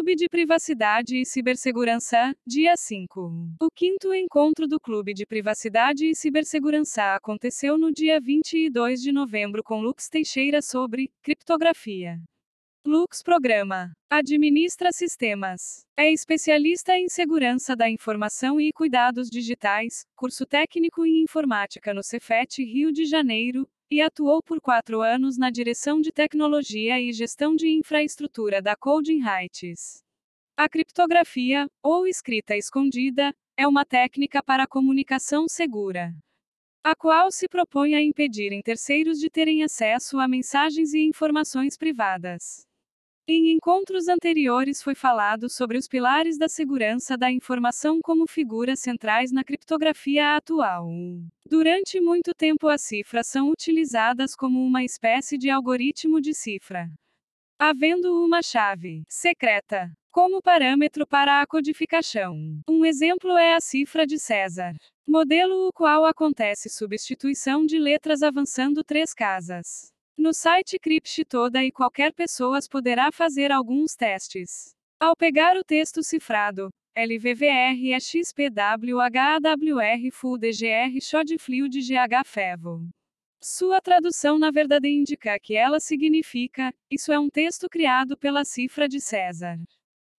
Clube de Privacidade e Cibersegurança, dia 5. O quinto encontro do Clube de Privacidade e Cibersegurança aconteceu no dia 22 de novembro com Lux Teixeira sobre criptografia. Lux Programa. Administra sistemas. É especialista em segurança da informação e cuidados digitais, curso técnico em informática no Cefet Rio de Janeiro, e atuou por quatro anos na direção de tecnologia e gestão de infraestrutura da Coding Heights. A criptografia, ou escrita escondida, é uma técnica para comunicação segura, a qual se propõe a impedir em terceiros de terem acesso a mensagens e informações privadas. Em encontros anteriores foi falado sobre os pilares da segurança da informação como figuras centrais na criptografia atual. Durante muito tempo as cifras são utilizadas como uma espécie de algoritmo de cifra. Havendo uma chave secreta como parâmetro para a codificação. Um exemplo é a cifra de César, modelo o qual acontece substituição de letras avançando três casas. No site Crypt toda e qualquer pessoa poderá fazer alguns testes. Ao pegar o texto cifrado, LVVR XPWHAWR Full DGR Shodfliu de GH Fevo. Sua tradução na verdade indica que ela significa: isso é um texto criado pela cifra de César.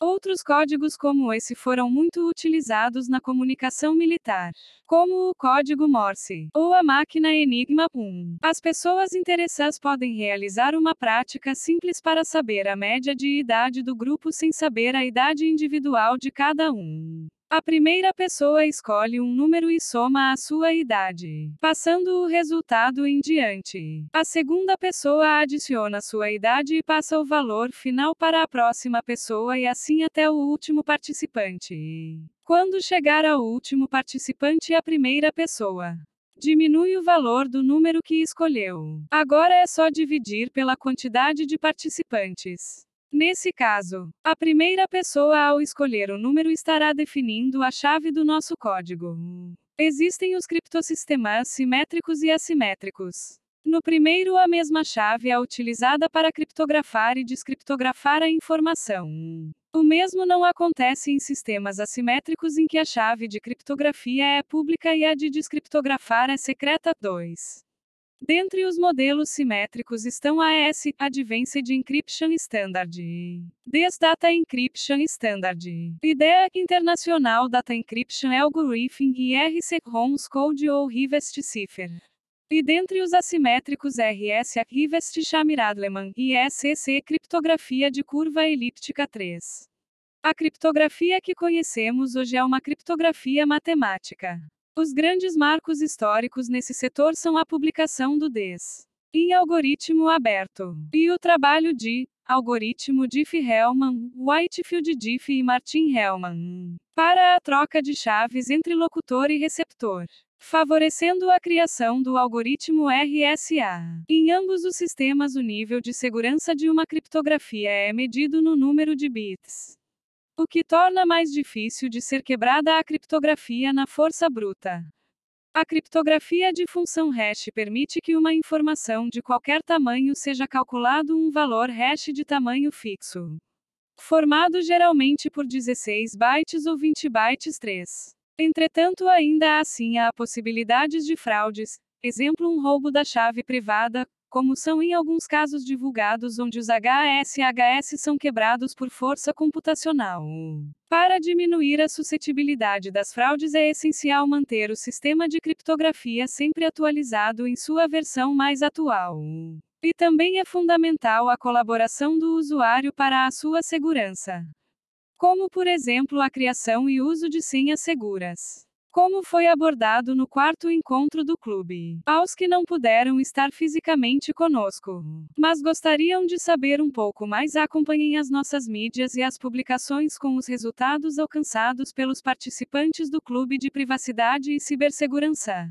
Outros códigos como esse foram muito utilizados na comunicação militar, como o código Morse ou a máquina Enigma 1. As pessoas interessadas podem realizar uma prática simples para saber a média de idade do grupo sem saber a idade individual de cada um. A primeira pessoa escolhe um número e soma a sua idade, passando o resultado em diante. A segunda pessoa adiciona sua idade e passa o valor final para a próxima pessoa e assim até o último participante. Quando chegar ao último participante, a primeira pessoa diminui o valor do número que escolheu. Agora é só dividir pela quantidade de participantes. Nesse caso, a primeira pessoa ao escolher o número estará definindo a chave do nosso código. Existem os criptossistemas simétricos e assimétricos. No primeiro, a mesma chave é utilizada para criptografar e descriptografar a informação. O mesmo não acontece em sistemas assimétricos em que a chave de criptografia é pública e a de descriptografar é secreta. 2. Dentre os modelos simétricos estão a S Advanced Encryption Standard, DES Data Encryption Standard, IDEA Internacional Data Encryption Algorithm e RC ROMS Code ou Rivest Cipher. E dentre os assimétricos RS Rivest Shamiradleman e SCC Criptografia de Curva Elíptica 3. A criptografia que conhecemos hoje é uma criptografia matemática. Os grandes marcos históricos nesse setor são a publicação do DES em algoritmo aberto e o trabalho de algoritmo Diffie-Hellman, Whitefield Diffie e Martin Hellman para a troca de chaves entre locutor e receptor, favorecendo a criação do algoritmo RSA. Em ambos os sistemas, o nível de segurança de uma criptografia é medido no número de bits o que torna mais difícil de ser quebrada a criptografia na força bruta. A criptografia de função hash permite que uma informação de qualquer tamanho seja calculado um valor hash de tamanho fixo, formado geralmente por 16 bytes ou 20 bytes 3. Entretanto, ainda assim há possibilidades de fraudes, exemplo um roubo da chave privada, como são em alguns casos divulgados onde os HSHS são quebrados por força computacional. Para diminuir a suscetibilidade das fraudes é essencial manter o sistema de criptografia sempre atualizado em sua versão mais atual. E também é fundamental a colaboração do usuário para a sua segurança. Como, por exemplo, a criação e uso de senhas seguras. Como foi abordado no quarto encontro do clube. Aos que não puderam estar fisicamente conosco, mas gostariam de saber um pouco mais, acompanhem as nossas mídias e as publicações com os resultados alcançados pelos participantes do Clube de Privacidade e Cibersegurança.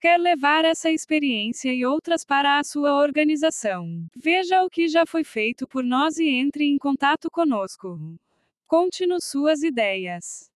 Quer levar essa experiência e outras para a sua organização? Veja o que já foi feito por nós e entre em contato conosco. Conte-nos suas ideias.